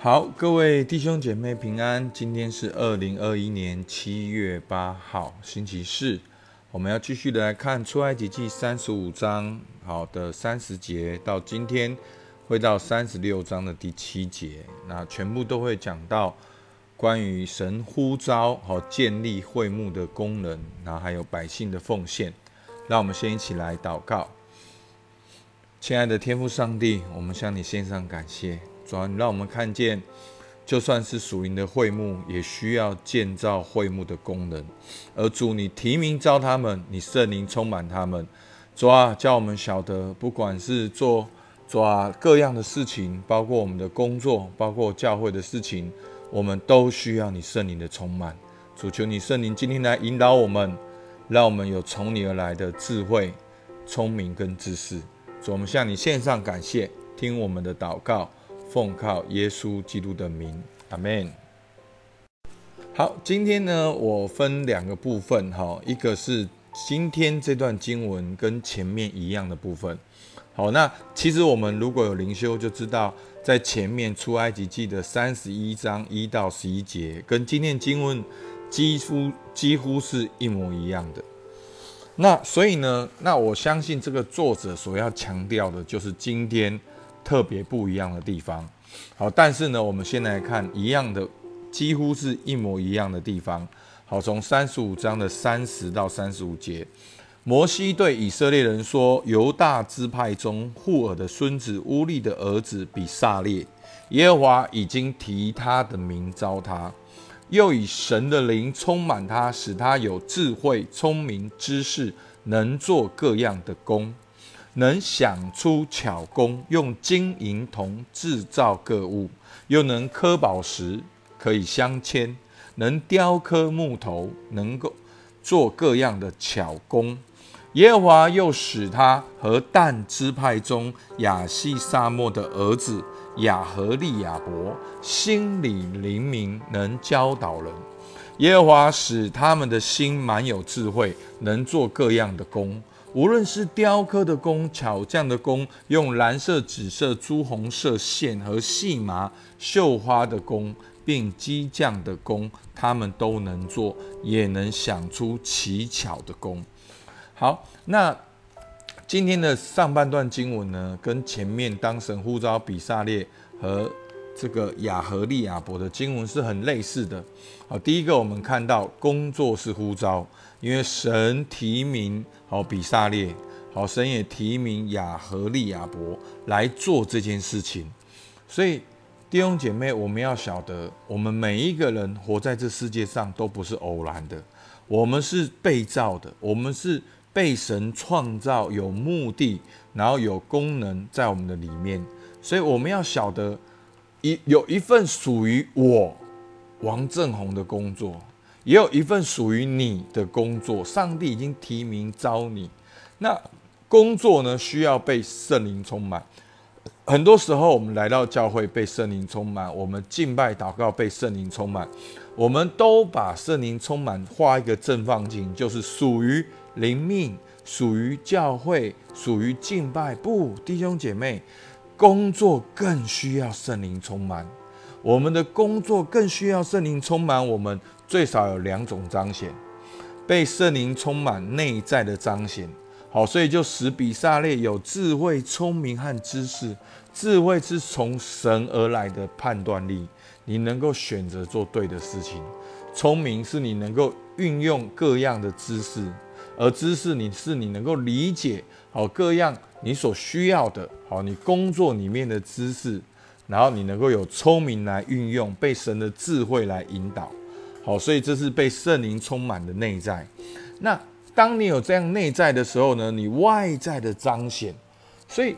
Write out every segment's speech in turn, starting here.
好，各位弟兄姐妹平安。今天是二零二一年七月八号，星期四。我们要继续的来看出埃及记三十五章，好的三十节到今天会到三十六章的第七节，那全部都会讲到关于神呼召和建立会幕的功能，然后还有百姓的奉献。让我们先一起来祷告。亲爱的天父上帝，我们向你献上感谢。主啊，你让我们看见，就算是属灵的会幕，也需要建造会幕的功能。而主，你提名召他们，你圣灵充满他们。主啊，叫我们晓得，不管是做主啊各样的事情，包括我们的工作，包括教会的事情，我们都需要你圣灵的充满。主求你圣灵今天来引导我们，让我们有从你而来的智慧、聪明跟知识。主，我们向你献上感谢，听我们的祷告。奉靠耶稣基督的名，阿门。好，今天呢，我分两个部分，哈，一个是今天这段经文跟前面一样的部分。好，那其实我们如果有灵修，就知道在前面出埃及记的三十一章一到十一节，跟今天经文几乎几乎是一模一样的。那所以呢，那我相信这个作者所要强调的就是今天。特别不一样的地方，好，但是呢，我们先来看一样的，几乎是一模一样的地方。好，从三十五章的三十到三十五节，摩西对以色列人说：“犹大支派中户尔的孙子乌利的儿子比萨列，耶和华已经提他的名招他，又以神的灵充满他，使他有智慧、聪明、知识，能做各样的工。”能想出巧工，用金银铜制造各物，又能刻宝石，可以镶嵌；能雕刻木头，能够做各样的巧工。耶和华又使他和但支派中亚细沙漠的儿子亚和利亚伯心里灵明，能教导人。耶和华使他们的心满有智慧，能做各样的工。无论是雕刻的工、巧匠的工，用蓝色、紫色、朱红色线和细麻绣花的工，并机匠的工，他们都能做，也能想出奇巧的工。好，那今天的上半段经文呢，跟前面当神呼召比萨列和这个亚和利亚伯的经文是很类似的。好，第一个我们看到工作是呼召。因为神提名好比萨列，好神也提名亚和利亚伯来做这件事情，所以弟兄姐妹，我们要晓得，我们每一个人活在这世界上都不是偶然的，我们是被造的，我们是被神创造，有目的，然后有功能在我们的里面，所以我们要晓得一有一份属于我王正宏的工作。也有一份属于你的工作，上帝已经提名招你。那工作呢，需要被圣灵充满。很多时候，我们来到教会被圣灵充满，我们敬拜祷告被圣灵充满，我们都把圣灵充满画一个正方形，就是属于灵命，属于教会，属于敬拜。不，弟兄姐妹，工作更需要圣灵充满。我们的工作更需要圣灵充满我们。最少有两种彰显，被圣灵充满内在的彰显。好，所以就使比萨列有智慧、聪明和知识。智慧是从神而来的判断力，你能够选择做对的事情；聪明是你能够运用各样的知识，而知识你是你能够理解好各样你所需要的。好，你工作里面的知识，然后你能够有聪明来运用，被神的智慧来引导。好，所以这是被圣灵充满的内在。那当你有这样内在的时候呢？你外在的彰显。所以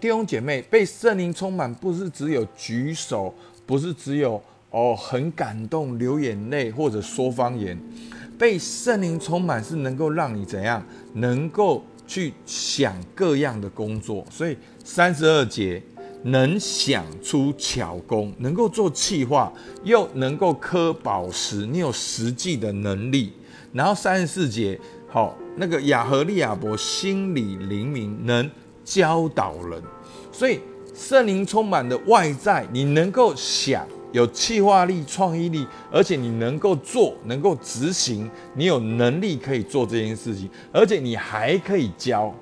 弟兄姐妹，被圣灵充满不是只有举手，不是只有哦很感动流眼泪或者说方言。被圣灵充满是能够让你怎样？能够去想各样的工作。所以三十二节。能想出巧工，能够做气化，又能够刻宝石，你有实际的能力。然后三十四节，好，那个亚和利亚伯心里灵敏，能教导人。所以圣灵充满的外在，你能够想有气化力、创意力，而且你能够做、能够执行，你有能力可以做这件事情，而且你还可以教。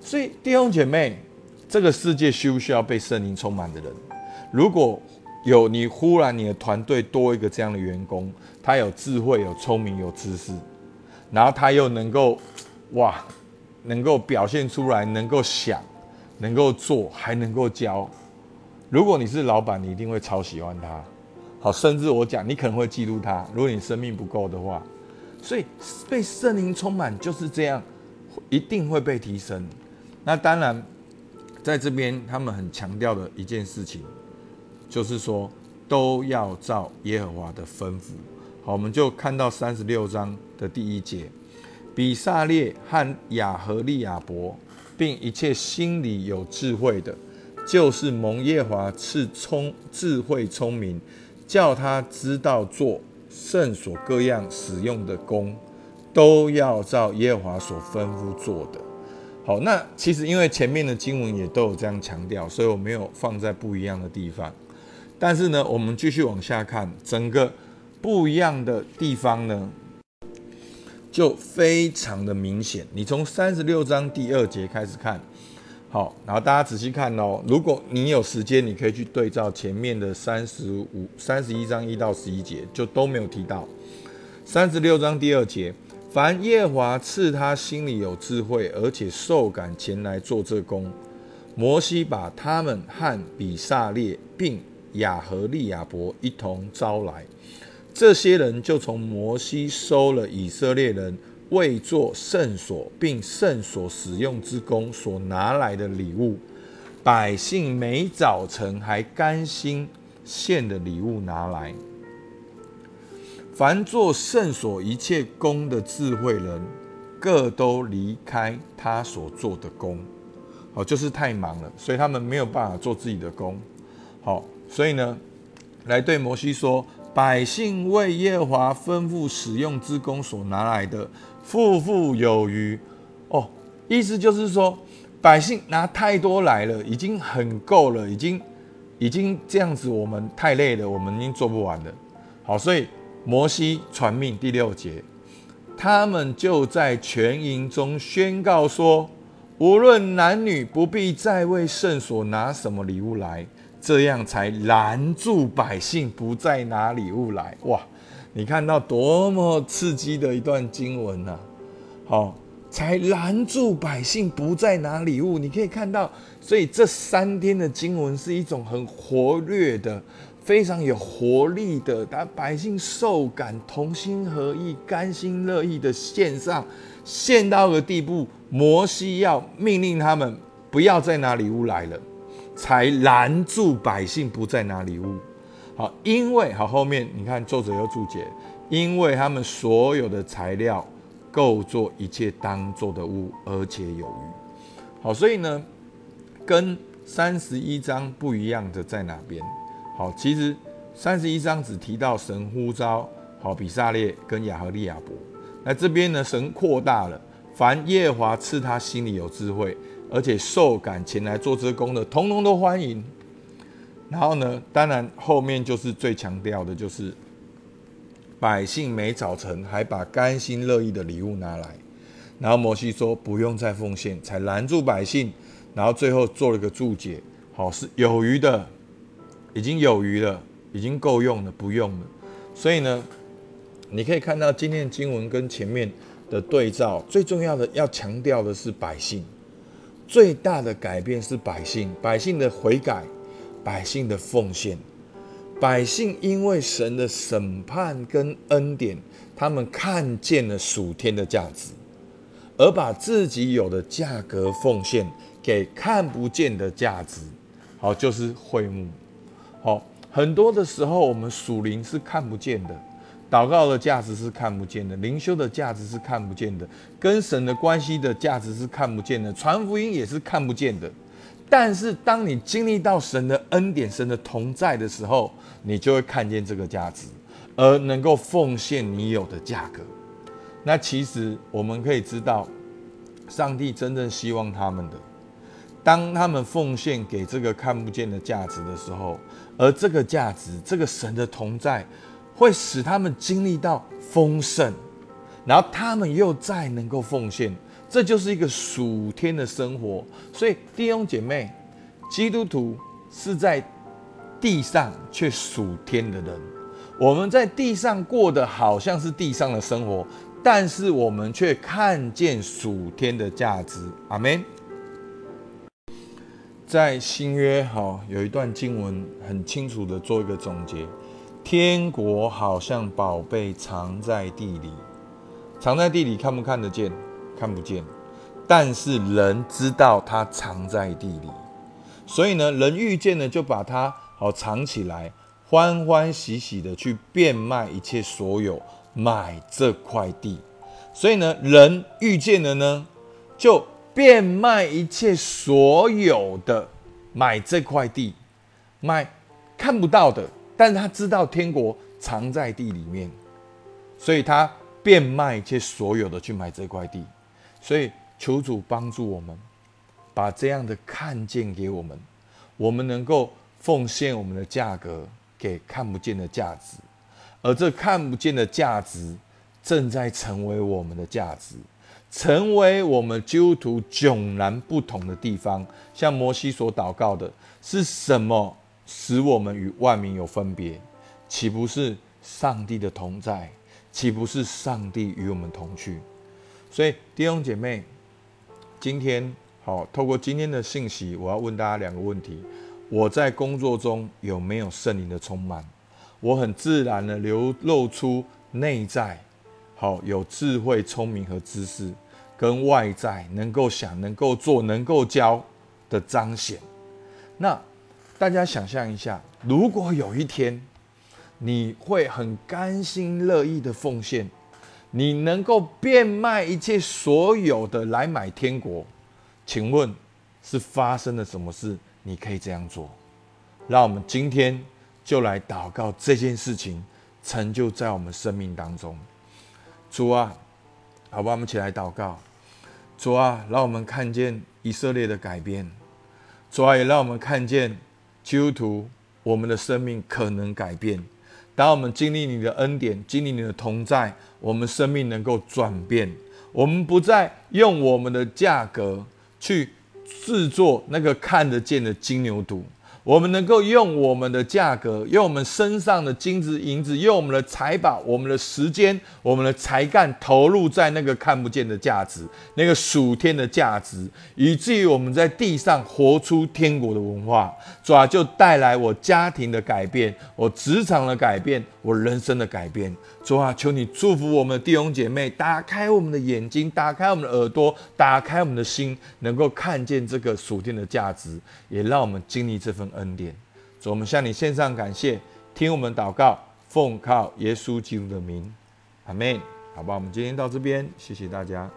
所以弟兄姐妹，这个世界需不需要被圣灵充满的人？如果有你忽然你的团队多一个这样的员工，他有智慧、有聪明、有知识，然后他又能够哇，能够表现出来，能够想。能够做还能够教，如果你是老板，你一定会超喜欢他。好，甚至我讲，你可能会嫉妒他。如果你生命不够的话，所以被圣灵充满就是这样，一定会被提升。那当然，在这边他们很强调的一件事情，就是说都要照耶和华的吩咐。好，我们就看到三十六章的第一节，比萨列和亚和利亚伯。并一切心里有智慧的，就是蒙耶华赐聪智慧聪明，叫他知道做圣所各样使用的工，都要照耶和华所吩咐做的。好，那其实因为前面的经文也都有这样强调，所以我没有放在不一样的地方。但是呢，我们继续往下看，整个不一样的地方呢？就非常的明显，你从三十六章第二节开始看，好，然后大家仔细看哦。如果你有时间，你可以去对照前面的三十五、三十一章一到十一节，就都没有提到。三十六章第二节，凡耶华赐他心里有智慧，而且受感前来做这工，摩西把他们和比萨列并亚和利亚伯一同招来。这些人就从摩西收了以色列人为做圣所并圣所使用之功所拿来的礼物，百姓每早晨还甘心献的礼物拿来。凡做圣所一切功的智慧人，各都离开他所做的功。好，就是太忙了，所以他们没有办法做自己的功。好，所以呢，来对摩西说。百姓为耶和华吩咐使用之功所拿来的，富富有余。哦，意思就是说，百姓拿太多来了，已经很够了，已经已经这样子，我们太累了，我们已经做不完了。好，所以摩西传命第六节，他们就在全营中宣告说：无论男女，不必再为圣所拿什么礼物来。这样才拦住百姓不再拿礼物来哇！你看到多么刺激的一段经文呐！好，才拦住百姓不再拿礼物。你可以看到，所以这三天的经文是一种很活跃的、非常有活力的，把百姓受感、同心合意、甘心乐意的献上，献到个地步，摩西要命令他们不要再拿礼物来了。才拦住百姓不再拿礼物，好，因为好后面你看作者又注解，因为他们所有的材料够做一切当做的物，而且有余。好，所以呢，跟三十一章不一样的在哪边？好，其实三十一章只提到神呼召好比萨列跟亚和利亚伯，那这边呢，神扩大了，凡耶华赐他心里有智慧。而且受感前来做这工的，通通都欢迎。然后呢，当然后面就是最强调的，就是百姓每早晨还把甘心乐意的礼物拿来。然后摩西说不用再奉献，才拦住百姓。然后最后做了个注解，好是有余的，已经有余了，已经够用了，不用了。所以呢，你可以看到今天的经文跟前面的对照，最重要的要强调的是百姓。最大的改变是百姓，百姓的悔改，百姓的奉献，百姓因为神的审判跟恩典，他们看见了属天的价值，而把自己有的价格奉献给看不见的价值。好，就是会幕。好，很多的时候我们属灵是看不见的。祷告的价值是看不见的，灵修的价值是看不见的，跟神的关系的价值是看不见的，传福音也是看不见的。但是当你经历到神的恩典、神的同在的时候，你就会看见这个价值，而能够奉献你有的价格。那其实我们可以知道，上帝真正希望他们的，当他们奉献给这个看不见的价值的时候，而这个价值，这个神的同在，会使他们经历到丰盛，然后他们又再能够奉献，这就是一个属天的生活。所以弟兄姐妹，基督徒是在地上却属天的人。我们在地上过的好像是地上的生活，但是我们却看见属天的价值。阿门。在新约哈有一段经文很清楚的做一个总结：天国好像宝贝藏在地里，藏在地里看不看得见？看不见。但是人知道它藏在地里，所以呢，人遇见了就把它好藏起来。欢欢喜喜的去变卖一切所有，买这块地。所以呢，人遇见了呢，就变卖一切所有的，买这块地，买看不到的，但是他知道天国藏在地里面，所以他变卖一切所有的去买这块地。所以求主帮助我们，把这样的看见给我们，我们能够奉献我们的价格。给看不见的价值，而这看不见的价值正在成为我们的价值，成为我们基督徒迥然不同的地方。像摩西所祷告的，是什么使我们与万民有分别？岂不是上帝的同在？岂不是上帝与我们同去？所以弟兄姐妹，今天好，透过今天的信息，我要问大家两个问题。我在工作中有没有圣灵的充满？我很自然的流露出内在好有智慧、聪明和知识，跟外在能够想、能够做、能够教的彰显。那大家想象一下，如果有一天你会很甘心乐意的奉献，你能够变卖一切所有的来买天国，请问是发生了什么事？你可以这样做，让我们今天就来祷告这件事情成就在我们生命当中。主啊，好吧，我们起来祷告。主啊，让我们看见以色列的改变。主啊，也让我们看见基督徒我们的生命可能改变。当我们经历你的恩典，经历你的同在，我们生命能够转变。我们不再用我们的价格去。制作那个看得见的金牛犊。我们能够用我们的价格，用我们身上的金子、银子，用我们的财宝、我们的时间、我们的才干，投入在那个看不见的价值，那个属天的价值，以至于我们在地上活出天国的文化，主啊，就带来我家庭的改变，我职场的改变，我人生的改变。主啊，求你祝福我们的弟兄姐妹，打开我们的眼睛，打开我们的耳朵，打开我们的心，能够看见这个属天的价值，也让我们经历这份。恩典，主，我们向你献上感谢，听我们祷告，奉靠耶稣基督的名，阿门。好吧，我们今天到这边，谢谢大家。